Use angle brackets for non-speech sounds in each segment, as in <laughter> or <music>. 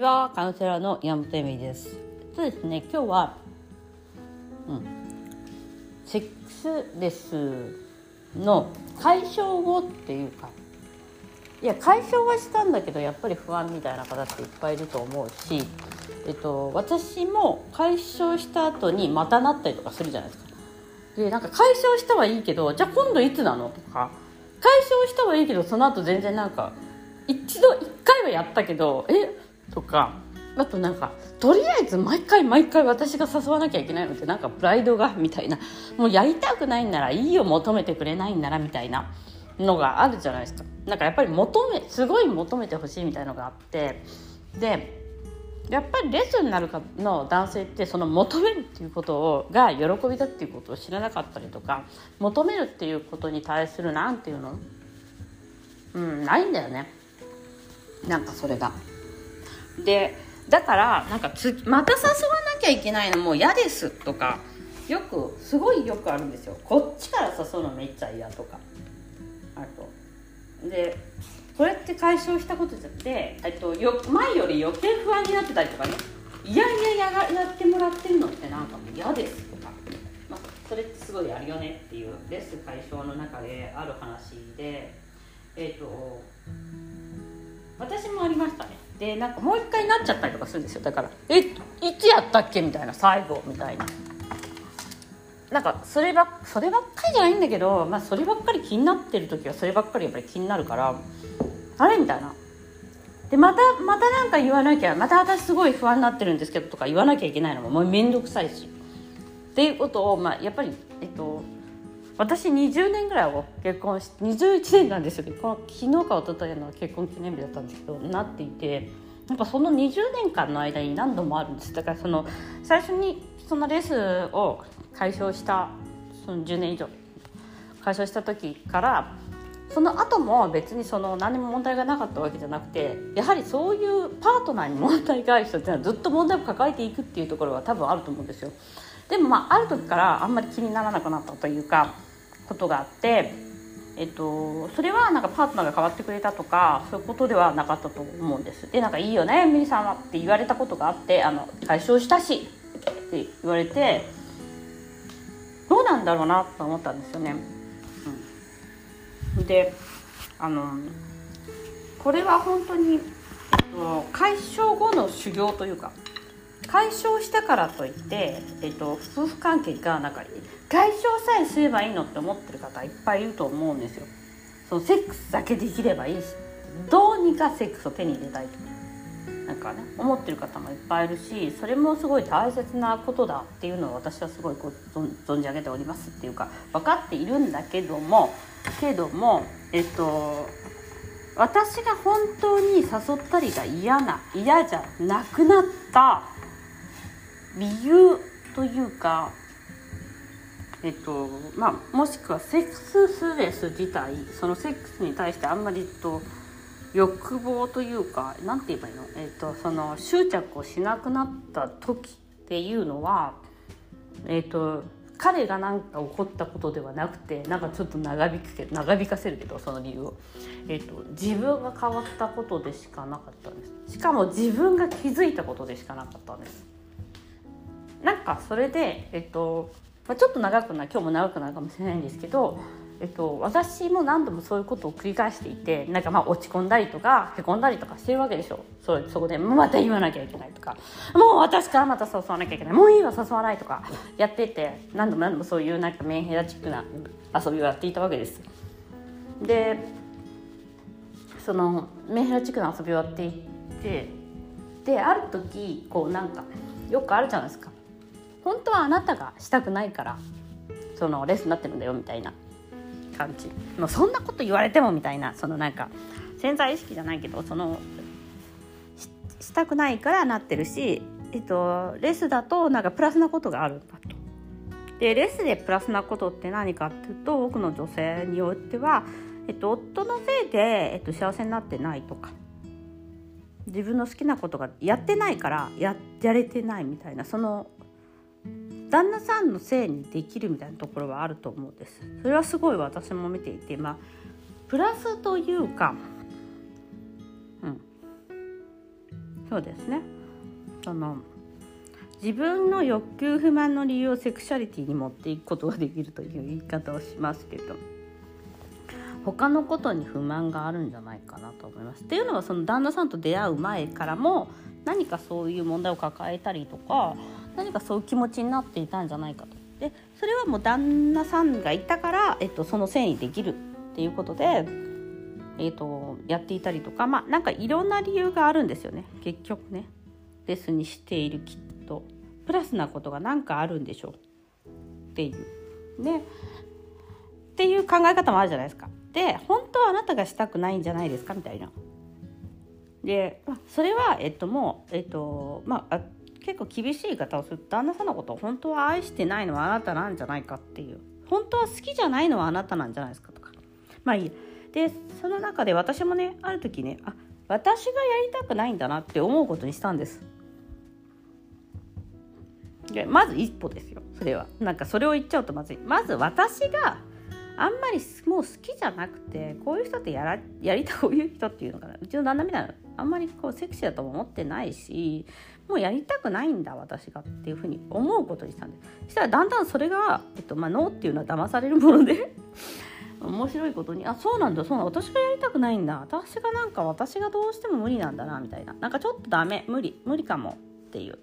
ちは。カウンセラーの山本恵美です。そうですね。今日はうん。セックスレスの解消後っていうかいや解消はしたんだけどやっぱり不安みたいな方っていっぱいいると思うし、えっと、私も解消した後にまたなったりとかするじゃないですか。でなんか解消したはいいけどじゃあ今度いつなの？とか解消したはいいけどその後全然なんか一度一回はやったけどえ？とかあとなんかとりあえず毎回毎回私が誘わなきゃいけないのってなんかプライドがみたいな。もうやりたくないんならいいよ求めてくれないんならみたいな。のがあるじゃないですか。なんかやっぱり求めすごい求めてほしいみたいのがあって。でやっぱりレッスンになるかの男性ってその求めるっていうことをが喜びだっていうことを知らなかったりとか求めるっていうことに対するなんていうの？うんないんだよね。なんかそれが。でだからなんかつまた誘わなきゃいけないのもう嫌ですとかよくすごいよくあるんですよ。こっちから誘うのめっちゃ嫌とか。あと。でこれって解消したことじゃってえっとよ前より余計不安になってたりとかね。いやいやややってもらってるのってなんかもう嫌ですとか、まあ、それってすごいあるよねっていうレス解消の中である話でえっと私もありましたね。でなんかもう一回なっちゃったりとかするんですよ。だから「えいつやったっけ?」みたいな最後みたいな。なんかそればそればっかりじゃないんだけど、まあ、そればっかり気になってる時はそればっかりやっぱり気になるからあれみたいな。でまたまたなんか言わなきゃまた私すごい不安になってるんですけどとか言わなきゃいけないのももう面倒くさいし。っていうことを、まあ、やっぱりえっと私20年ぐらいを結婚し21年なんですよ。結婚昨日か一昨日の結婚記念日だったんですけどなっていてやっぱその20年間の間に何度もあるんです。だからその最初にそのレースを解消したその10年以上解消した時からその後も別にその何も問題がなかったわけじゃなくてやはりそういうパートナーに問題がある人っていうのはずっと問題を抱えていくっていうところは多分あると思うんですよ。でもまあある時からあんまり気にならなくなったというかことがあって、えっと、それはなんかパートナーが変わってくれたとかそういうことではなかったと思うんです。でなんかいいよねミリさんはって言われたことがあってあの解消したしって言われてどうなんだろうなと思ったんですよね、うん、であのこれは本当に、えっと、解消後の修行というか解消したからといって、えっと、夫婦関係がなんか解消さえすればいいのって思ってる方いっぱいいると思うんですよ。そのセックスだけできればいいしどうにかセックスを手に入れたいとなんかね思ってる方もいっぱいいるしそれもすごい大切なことだっていうのを私はすごいこう存じ上げておりますっていうか分かっているんだけどもけどもえっと私が本当に誘ったりが嫌な嫌じゃなくなった理由というかえっとまあ、もしくはセックススレス自体そのセックスに対してあんまりと欲望というか何て言えばいいの,、えっとその執着をしなくなった時っていうのは、えっと、彼が何か起こったことではなくてなんかちょっと長引くけ長引かせるけどその理由を、えっと、自分が変わったことでしかなかったんです。しかも自分が気づいたことでしかなかったんです。なんかそれで、えっと、まあ、ちょっと長くな今日も長くなるかもしれないんですけど、えっと、私も何度もそういうことを繰り返していてなんかまあ落ち込んだりとかへこんだりとかしてるわけでしょ。そそこでまた言わなきゃいけないとか。もう私からまた誘わなきゃいけない。もういいわ誘わないとかやってて何度も何度もそういうなんかメンヘラチックな遊びをやっていたわけです。でそのメンヘラチックな遊びをやっていてである時こうなんかよくあるじゃないですか。本当はあなたがしたくないからそのレースになってるんだよみたいな感じもうそんなこと言われてもみたいなそのなんか潜在意識じゃないけどそのしたくないからなってるし、えっと、レスだとなんかプラスなことがあるんだと。でレスでプラスなことって何かっていうと多くの女性によっては、えっと、夫のせいで、えっと、幸せになってないとか自分の好きなことがやってないからややれてないみたいなその旦那さんのせいにできるみたいなところはあると思うんです。それはすごい私も見ていてまあプラスというかうん。そうですね。その自分の欲求不満の理由をセクシャリティに持っていくことができるという言い方をしますけど他のことに不満があるんじゃないかなと思います。っていうのはその旦那さんと出会う前からも何かそういう問題を抱えたりとか何かそういう気持ちになっていたんじゃないかと。でそれはもう旦那さんがいたから、えっと、そのせいにできるっていうことで、えっと、やっていたりとかまあなんかいろんな理由があるんですよね結局ねレスにしているきっとプラスなことが何かあるんでしょうっていう。ねっていう考え方もあるじゃないですか。で本当はあなたがしたくないんじゃないですかみたいな。でそれは、えっと、もう、えっとまあ、結構厳しい言い方をする。旦那さんのことを本当は愛してないのはあなたなんじゃないかっていう。本当は好きじゃないのはあなたなんじゃないですかとか。まあいいでその中で私もねある時ねあ私がやりたくないんだなって思うことにしたんです。でまず一歩ですよ。それは。なんかそれを言っちゃうとまずい。まず私があんまりもう好きじゃなくてこういう人ってやらやりたこういう人っていうのかな。うちの旦那みたいなあんまりこうセクシーだとも思ってないしもうやりたくないんだ私がっていうふうに思うことにしたんですそしたらだんだんそれが、えっとまあ、ノーっていうのは騙されるもので <laughs> 面白いことにあそうなんだそうなんだ私がやりたくないんだ。私がなんか私がどうしても無理なんだなみたいな。なんかちょっとダメ無理無理かもっていう。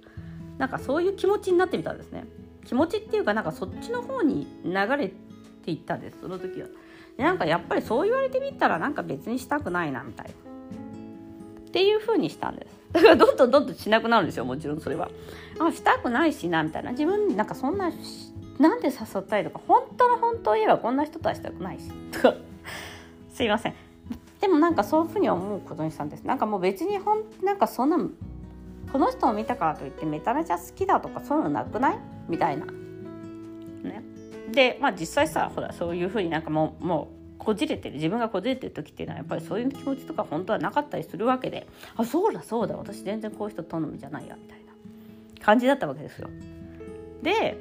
なんかそういう気持ちになってみたんですね。気持ちっていうかなんかそっちの方に流れ言ったんですその時は。でなんかやっぱりそう言われてみたらなんか別にしたくないなみたいな。っていう風にしたんです。<laughs> だからどんどんどんどんしなくなるんですよもちろんそれは。あしたくないしなみたいな。自分なんかそんななんで誘ったりとか本当の本当を言えばこんな人とはしたくないし。<laughs> とか。すいません。でもなんかそういうふうに思うことにしたんです。なんかもう別にほんなんかそんなこの人を見たからといってめちゃめちゃ好きだとかそういうのなくない？みたいな。ね。でまあ実際さほらそういうふうになんかもうもうこじれてる自分がこじれてる時っていうのはやっぱりそういう気持ちとか本当はなかったりするわけであそうだそうだ私全然こういう人好みじゃないやみたいな感じだったわけですよ。で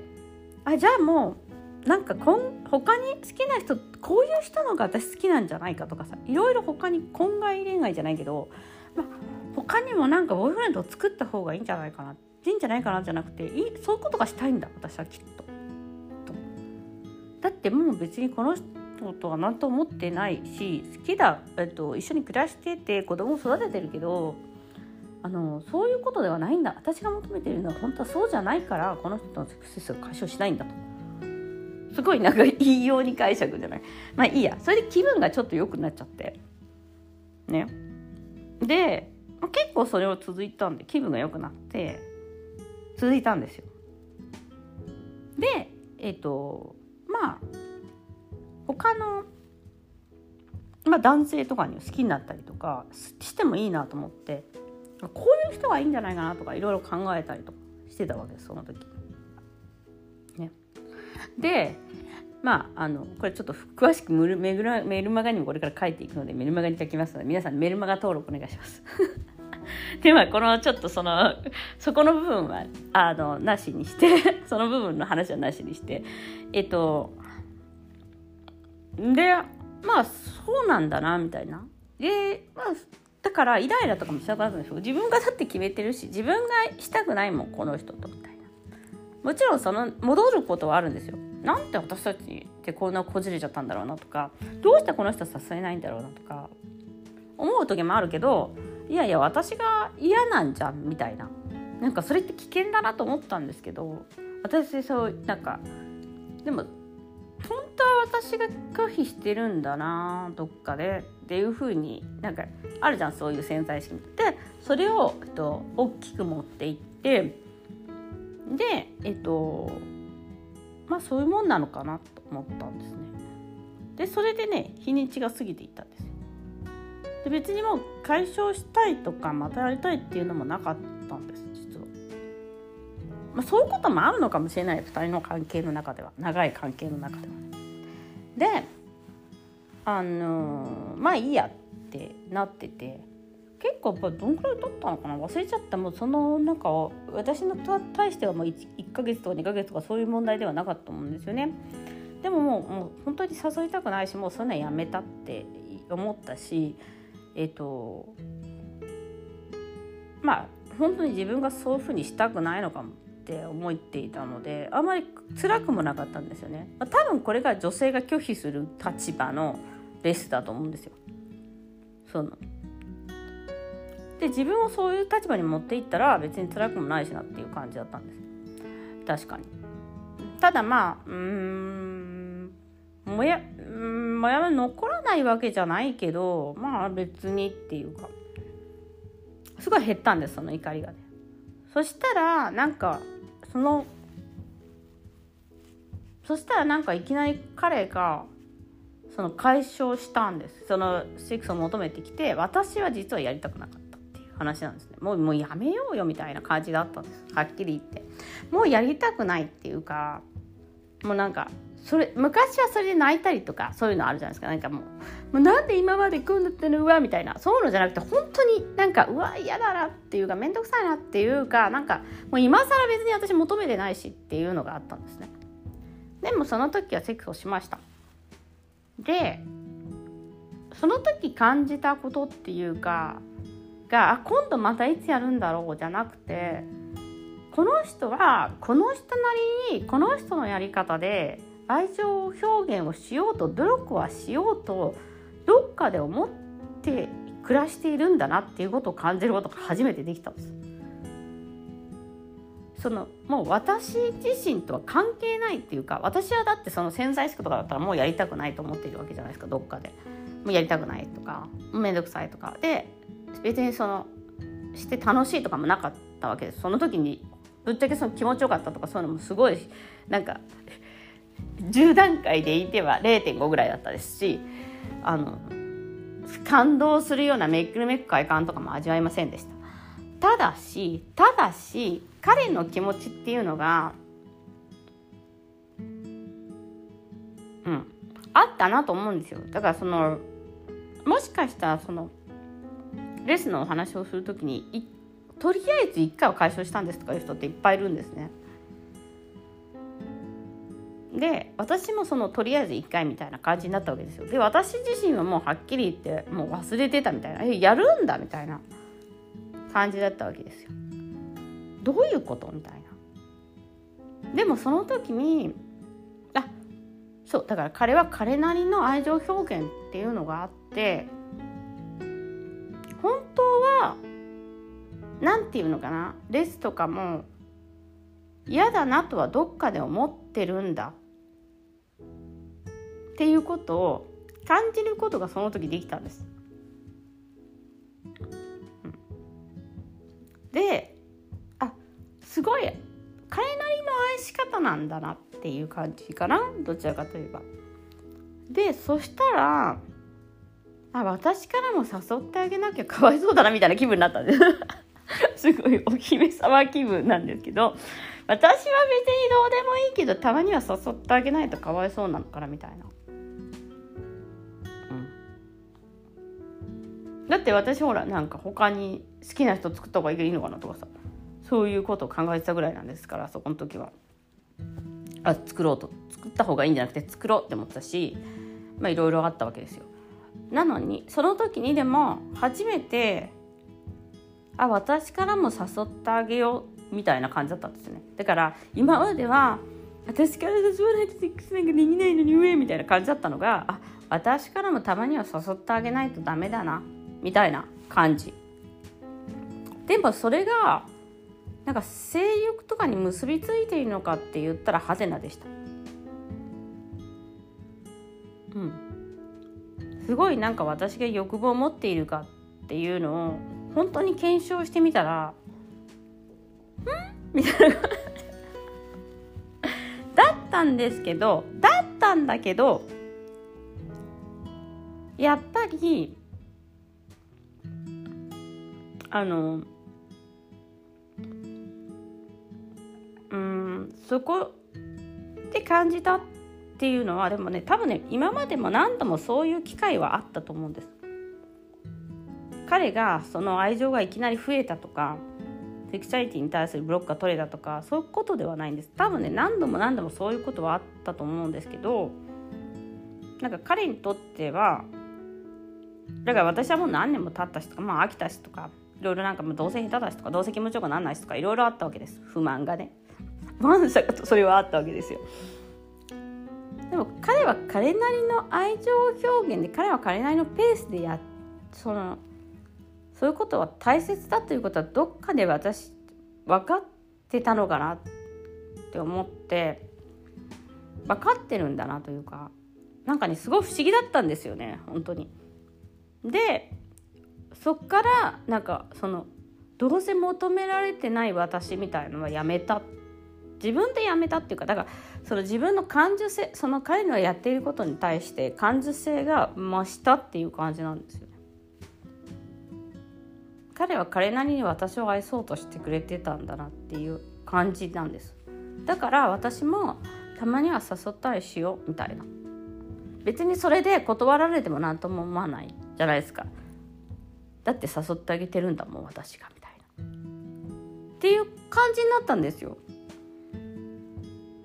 あじゃあもうなんかこん他に好きな人こういう人のが私好きなんじゃないかとかさいろいろ他に婚外恋愛じゃないけど、まあ、他にもなんかボーイフレンドを作った方がいいんじゃないかないいんじゃないかなじゃなくていいそういうことがしたいんだ私はきっと。だってもう別にこの人とは何と思ってないし好きだ、えっと、一緒に暮らしてて子供を育ててるけどあのそういうことではないんだ。私が求めてるのは本当はそうじゃないからこの人のセクセスを解消しないんだと。すごいなんか言いように解釈じゃない？まあいいや。それで気分がちょっと良くなっちゃって。ね。で結構それを続いたんで気分が良くなって続いたんですよ。でえっ、とまあ他の、まあ、男性とかに好きになったりとかしてもいいなと思ってこういう人がいいんじゃないかなとかいろいろ考えたりとかしてたわけですその時。ね、でまああのこれちょっと詳しくメルメルマガにもこれから書いていくのでメルマガに書きますので皆さんメルマガ登録お願いします。<laughs> ではこのちょっとそのそこの部分はあのなしにしてその部分の話はなしにしてえっとでまあそうなんだなみたいな。でまあだからイライラとかもしなくなったんですよ。自分がだって決めてるし自分がしたくないもんこの人とみたいな。もちろんその戻ることはあるんですよ。なんて私たちってこんなこじれちゃったんだろうなとかどうしてこの人支えないんだろうなとか思う時もあるけどいやいや私が嫌なんじゃんみたいな。なんかそれって危険だなと思ったんですけど私そうなんかでも本当は私が拒否してるんだなどっかでっていう風になんかあるじゃんそういう潜在意識でそれを、えっと、大きく持っていってでえっとまあそういうもんなのかなと思ったんですね。でそれでね日にちが過ぎていったんです。で別にもう解消したいとかまたやりたいっていうのもなかったんです。まあ、そういうこともあるのかもしれない。2人の関係の中では。長い関係の中では。であのー、まあいいやってなってて。結構どんくらい経ったのかな？忘れちゃった。もうそのなんか私の対してはもう 1, 1ヶ月とか2ヶ月とかそういう問題ではなかったと思うんですよね。でももうもう本当に誘いたくないしもうそんなやめたって思ったしえっ、ー、とまあ本当に自分がそういうふうにしたくないのかも。って思っていたのであまり辛くもなかったんですよね、まあ、多分これが女性が拒否する立場のレスだと思うんですよ。その。で自分をそういう立場に持っていったら別に辛くもないしなっていう感じだったんです確かに。ただまあうんもやうんもやも残らないわけじゃないけどまあ別にっていうかすごい減ったんですその怒りがね。そしたらなんかそのそしたらなんかいきなり彼がその解消したんです。そのセックスを求めてきて私は実はやりたくなかったっていう話なんですね。もうもうやめようよみたいな感じだったんです。はっきり言って。もうやりたくないっていうかもうなんかそれ昔はそれで泣いたりとかそういうのあるじゃないですか。なんかもうもうなんで今まで組んだってのうわみたいな。そういうのじゃなくて本当になんかうわ嫌だなっていうか面倒くさいなっていうかなんかもう今更別に私求めてないしっていうのがあったんですね。でもその時はセックスをしました。でその時感じたことっていうかがあ今度またいつやるんだろうじゃなくてこの人はこの人なりにこの人のやり方で愛情表現をしようと努力はしようとどっかで思って暮らしているんだなっていうことを感じることが初めてできたんです。そのもう私自身とは関係ないっていうか私はだってその潜在意識とかだったらもうやりたくないと思っているわけじゃないですかどっかで。もうやりたくないとか面倒くさいとかで別にそのして楽しいとかもなかったわけですその時にぶっちゃけその気持ちよかったとかそういうのもすごいなんか10段階でいては0.5ぐらいだったですしあの感動するようなめくるめく快感とかも味わいませんでしたただしただし彼の気持ちっていうのがうんあったなと思うんですよだからそのもしかしたらそのレスのお話をする時にとりあえず1回は解消したんですとかいう人っていっぱいいるんですね。で私もそのとりあえず1回みたいな感じになったわけですよ。で私自身はもうはっきり言ってもう忘れてたみたいな。えやるんだみたいな感じだったわけですよ。どういうことみたいな。でもその時にあそうだから彼は彼なりの愛情表現っていうのがあって本当は何て言うのかなレスとかも嫌だなとはどっかで思ってるんだ。っていうことを感じることがその時できたんです。であすごい彼なりの愛し方なんだなっていう感じかな？どちらかといえば。でそしたらあ私からも誘ってあげなきゃかわいそうだなみたいな気分になったんです。<laughs> すごいお姫様気分なんですけど。私は別にどうでもいいけどたまには誘ってあげないとかわいそうなのかなみたいな。だって私ほらなんか他に好きな人作った方がいいのかなとかさ。そういうことを考えてたぐらいなんですからそこの時は。あ作ろうと。作った方がいいんじゃなくて作ろうって思ったしまあいろいろあったわけですよ。なのにその時にでも初めてあ私からも誘ってあげようみたいな感じだったんですね。だから今までは私から誘わないとセックスなんかできないのに上みたいな感じだったのがあ私からもたまには誘ってあげないとダメだな。みたいな感じ。でもそれがなんか性欲とかに結びついているのかって言ったらハテナでした。うん。すごいなんか私が欲望を持っているかっていうのを本当に検証してみたら「ん?」みたいな。<laughs> だったんですけどだったんだけどやっぱりあのうんそこで感じたっていうのはでもね多分ね今までも何度もそういう機会はあったと思うんです。彼がその愛情がいきなり増えたとかセクシャリティに対するブロックが取れたとかそういうことではないんです多分ね何度も何度もそういうことはあったと思うんですけどなんか彼にとってはだから私はもう何年も経ったしとかまあ飽きたしとかいろいろなんかどうせ下手だしとかどうせ気持ちよくならないしとかいろいろあったわけです。不満がね。満足とそれはあったわけですよ。でも彼は彼なりの愛情表現で彼は彼なりのペースでやそのそういうことは大切だということはどっかで私分かってたのかなって思って分かってるんだなというかなんかねすごい不思議だったんですよね本当に。でそっからなんかそのどうせ求められてない私みたいのはやめた自分でやめたっていうかだからその自分の感受性その彼のやっていることに対して感受性が増したっていう感じなんですよ。彼は彼なりに私を愛そうとしてくれてたんだなっていう感じなんです。だから私もたまには誘ったりしようみたいな。別にそれで断られても何とも思わないじゃないですか。だって誘ってあげてるんだもん私がみたいな。っていう感じになったんですよ、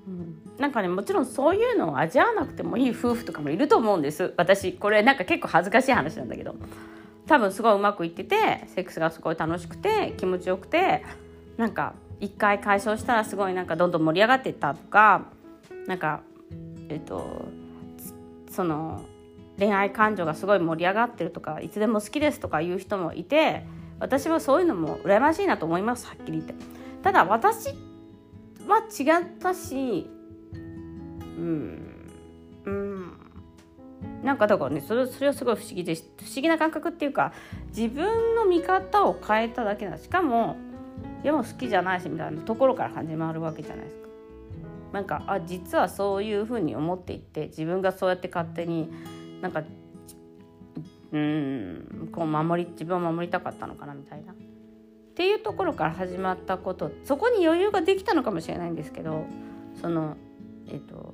うん、なんかねもちろんそういうのを味わわなくてもいい夫婦とかもいると思うんです。私これなんか結構恥ずかしい話なんだけど。多分すごいうまくいっててセックスがすごい楽しくて気持ちよくてなんか一回解消したらすごいなんかどんどん盛り上がっていったとかなんかえっとその恋愛感情がすごい盛り上がってるとかいつでも好きですとか言う人もいて私はそういうのも羨ましいなと思いますはっきり言って。ただ私は違ったしうんうんなんかだからねそれそれはすごい不思議で不思議な感覚っていうか自分の見方を変えただけだしかもでも好きじゃないしみたいなところから始まるわけじゃないですか。なんかあ実はそういうふうに思っていて自分がそうやって勝手になんかうんこう守り自分を守りたかったのかなみたいな。っていうところから始まったことそこに余裕ができたのかもしれないんですけどそのえっ、と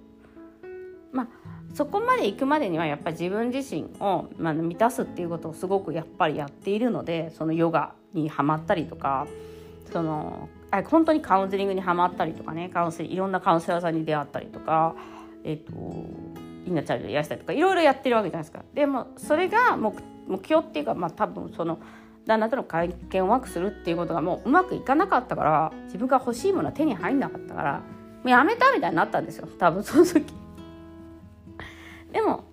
まあそこまで行くまでにはやっぱり自分自身を、まあ、満たすっていうことをすごくやっぱりやっているのでそのヨガにはまったりとかそのあ本当にカウンセリングにはまったりとかねカウンセいろんなカウンセラーさんに出会ったりとか、えっと、イナチャイルド癒したりとかいろいろやってるわけじゃないですか。でもそれが目標っていうか、まあ、多分その旦那との会見をうまくするっていうことがもううまくいかなかったから自分が欲しいものは手に入んなかったからもうやめたみたいになったんですよ多分その時。<laughs> でも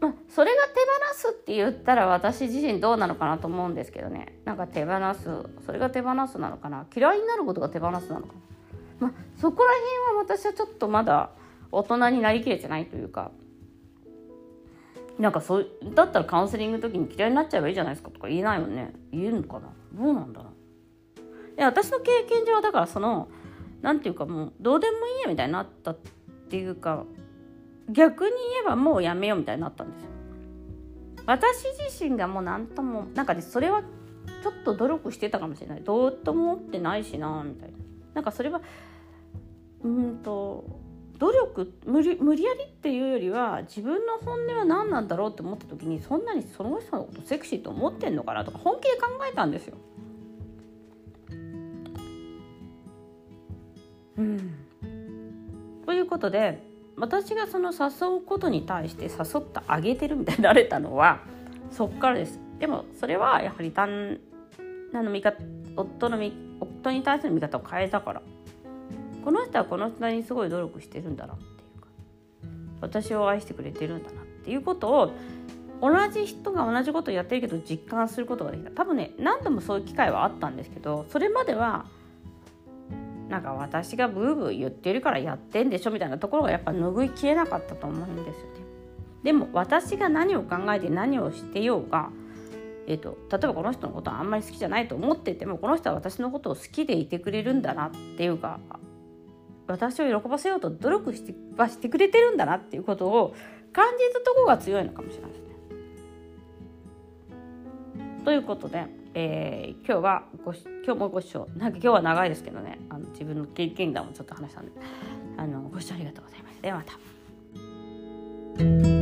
まあ、それが手放すって言ったら私自身どうなのかなと思うんですけどねなんか手放すそれが手放すなのかな嫌いになることが手放すなのかな、ま、そこら辺は私はちょっとまだ大人になりきれてないというかなんかそうだったらカウンセリングの時に嫌いになっちゃえばいいじゃないですかとか言えないよね。言えるのかな？どうなんだろう？いや私の経験上はだからそのなんていうかもうどうでもいいやみたいになったっていうか逆に言えばもうやめようみたいになったんですよ。私自身がもう何ともなんかねそれはちょっと努力してたかもしれない。どうとも思ってないしなみたいな。なんかそれはうんと努力無理無理やりっていうよりは自分の本音は何なんだろうって思った時にそんなにその人のことセクシーと思ってんのかなとか本気で考えたんですよ。うん、ということで私がその誘うことに対して誘ってあげてるみたいになれたのはそっからです。でもそれはやはり旦那の味方夫の夫に対する見方を変えたから。この人はこの人にすごい努力してるんだなっていうか私を愛してくれてるんだなっていうことを同じ人が同じことをやってるけど実感することができた多分ね何度もそういう機会はあったんですけどそれまではなんか私がブーブー言ってるからやってんでしょみたいなところがやっぱ拭いきれなかったと思うんですよね。でも私が何を考えて何をしてようが、えーと、例えばこの人のことはあんまり好きじゃないと思っててもこの人は私のことを好きでいてくれるんだなっていうか私を喜ばせようと努力してはしてくれてるんだなっていうことを感じたところが強いのかもしれないですね。ということでえー、今日はご今日もご視聴なんか今日は長いですけどねあの自分の経験談もちょっと話したんであのご視聴ありがとうございましたではまた。